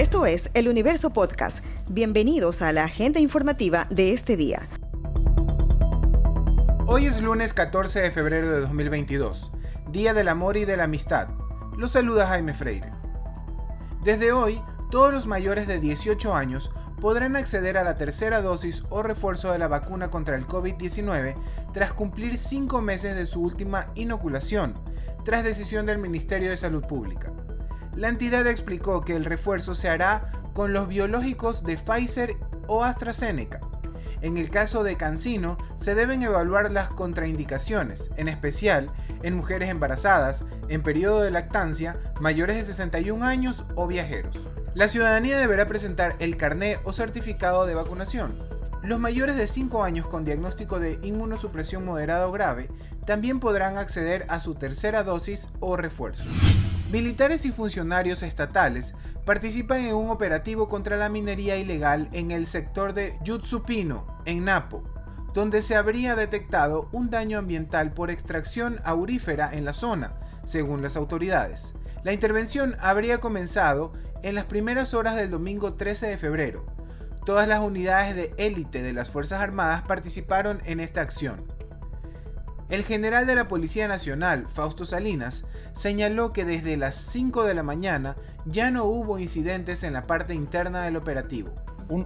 Esto es El Universo Podcast. Bienvenidos a la agenda informativa de este día. Hoy es lunes 14 de febrero de 2022, Día del Amor y de la Amistad. Los saluda Jaime Freire. Desde hoy, todos los mayores de 18 años podrán acceder a la tercera dosis o refuerzo de la vacuna contra el COVID-19 tras cumplir cinco meses de su última inoculación, tras decisión del Ministerio de Salud Pública. La entidad explicó que el refuerzo se hará con los biológicos de Pfizer o AstraZeneca. En el caso de Cancino, se deben evaluar las contraindicaciones, en especial en mujeres embarazadas, en periodo de lactancia, mayores de 61 años o viajeros. La ciudadanía deberá presentar el carné o certificado de vacunación. Los mayores de 5 años con diagnóstico de inmunosupresión moderada o grave también podrán acceder a su tercera dosis o refuerzo. Militares y funcionarios estatales participan en un operativo contra la minería ilegal en el sector de Yutsupino, en Napo, donde se habría detectado un daño ambiental por extracción aurífera en la zona, según las autoridades. La intervención habría comenzado en las primeras horas del domingo 13 de febrero. Todas las unidades de élite de las Fuerzas Armadas participaron en esta acción. El general de la Policía Nacional, Fausto Salinas, señaló que desde las 5 de la mañana ya no hubo incidentes en la parte interna del operativo.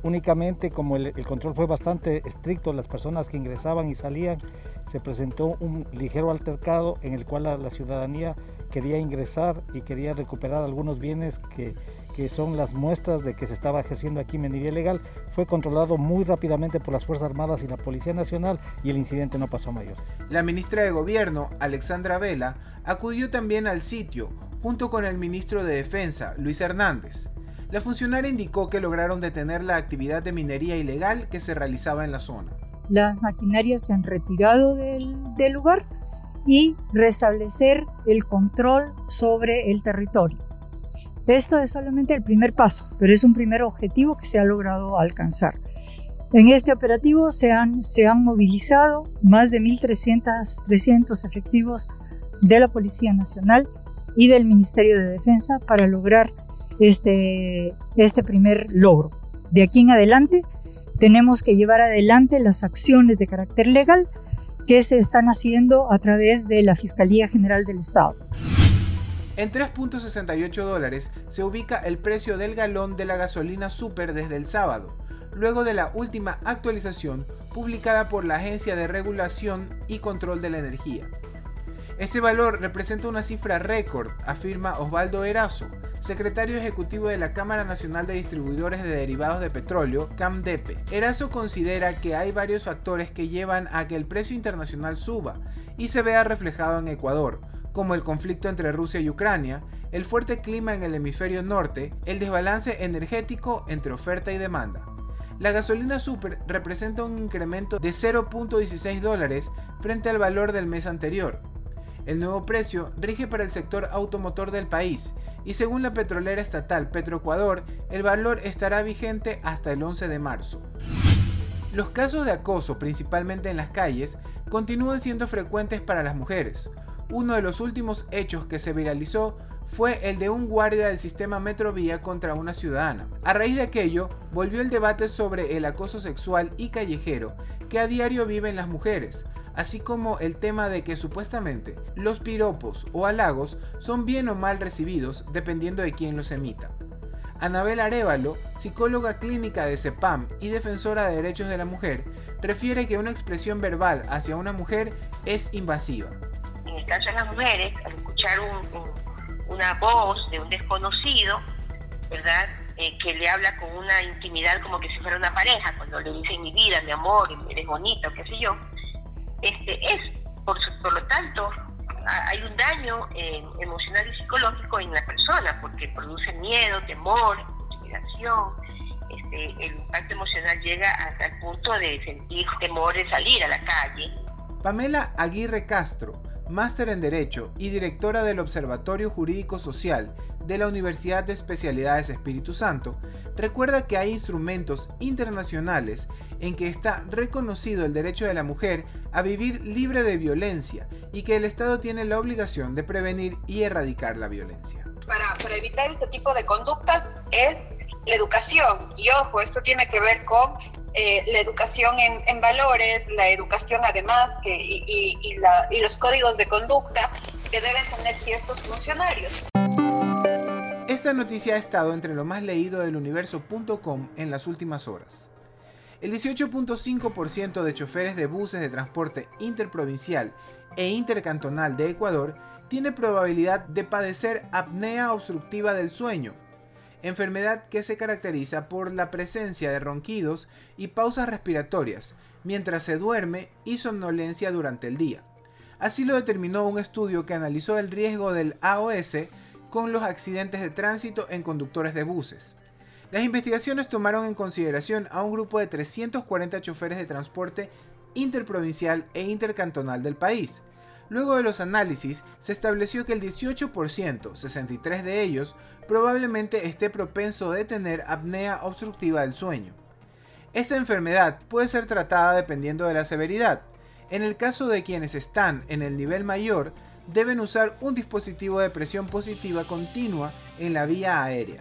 únicamente como el, control fue bastante estricto, las personas que ingresaban y salían, se presentó un ligero altercado en el cual la ciudadanía quería ingresar y quería recuperar algunos bienes que que son las muestras de que se estaba ejerciendo aquí minería ilegal, fue controlado muy rápidamente por las Fuerzas Armadas y la Policía Nacional y el incidente no pasó a mayor. La ministra de Gobierno, Alexandra Vela, acudió también al sitio junto con el ministro de Defensa, Luis Hernández. La funcionaria indicó que lograron detener la actividad de minería ilegal que se realizaba en la zona. Las maquinarias se han retirado del, del lugar y restablecer el control sobre el territorio. Esto es solamente el primer paso, pero es un primer objetivo que se ha logrado alcanzar. En este operativo se han, se han movilizado más de 1.300 efectivos de la Policía Nacional y del Ministerio de Defensa para lograr este, este primer logro. De aquí en adelante tenemos que llevar adelante las acciones de carácter legal que se están haciendo a través de la Fiscalía General del Estado. En 3.68 dólares se ubica el precio del galón de la gasolina super desde el sábado, luego de la última actualización publicada por la Agencia de Regulación y Control de la Energía. Este valor representa una cifra récord, afirma Osvaldo Erazo, secretario ejecutivo de la Cámara Nacional de Distribuidores de Derivados de Petróleo, CAMDEPE. Erazo considera que hay varios factores que llevan a que el precio internacional suba y se vea reflejado en Ecuador, como el conflicto entre Rusia y Ucrania, el fuerte clima en el hemisferio norte, el desbalance energético entre oferta y demanda. La gasolina super representa un incremento de 0.16 dólares frente al valor del mes anterior. El nuevo precio rige para el sector automotor del país y según la petrolera estatal Petroecuador, el valor estará vigente hasta el 11 de marzo. Los casos de acoso, principalmente en las calles, continúan siendo frecuentes para las mujeres, uno de los últimos hechos que se viralizó fue el de un guardia del sistema Metrovía contra una ciudadana. A raíz de aquello, volvió el debate sobre el acoso sexual y callejero que a diario viven las mujeres, así como el tema de que supuestamente los piropos o halagos son bien o mal recibidos dependiendo de quién los emita. Anabel Arevalo, psicóloga clínica de CEPAM y defensora de derechos de la mujer, refiere que una expresión verbal hacia una mujer es invasiva el caso de las mujeres, al escuchar una voz de un desconocido, ¿verdad? Eh, que le habla con una intimidad como que si fuera una pareja, cuando le dice mi vida, mi amor, eres bonito, qué sé yo, este, es, por, por lo tanto, hay un daño eh, emocional y psicológico en la persona, porque produce miedo, temor, intimidación, este, el impacto emocional llega hasta el punto de sentir temor de salir a la calle. Pamela Aguirre Castro máster en Derecho y directora del Observatorio Jurídico Social de la Universidad de Especialidades Espíritu Santo, recuerda que hay instrumentos internacionales en que está reconocido el derecho de la mujer a vivir libre de violencia y que el Estado tiene la obligación de prevenir y erradicar la violencia. Para, evitar este tipo de conductas es la educación. Y ojo, esto tiene que ver con eh, la educación en, valores, la educación además que, y, y los códigos de conducta que deben tener ciertos funcionarios. Esta noticia ha estado entre lo más leído del universo.com en las últimas horas. El 18.5% de choferes de buses de transporte interprovincial e intercantonal de Ecuador tiene probabilidad de padecer apnea obstructiva del sueño, enfermedad que se caracteriza por la presencia de ronquidos y pausas respiratorias mientras se duerme y somnolencia durante el día. Así lo determinó un estudio que analizó el riesgo del AOS con los accidentes de tránsito en conductores de buses. Las investigaciones tomaron en consideración a un grupo de 340 choferes de transporte interprovincial e intercantonal del país. Luego de los análisis, se estableció que el 18%, 63 de ellos, probablemente esté propenso de tener apnea obstructiva del sueño. Esta enfermedad puede ser tratada dependiendo de la severidad. En el caso de quienes están en el nivel mayor, deben usar un dispositivo de presión positiva continua en la vía aérea.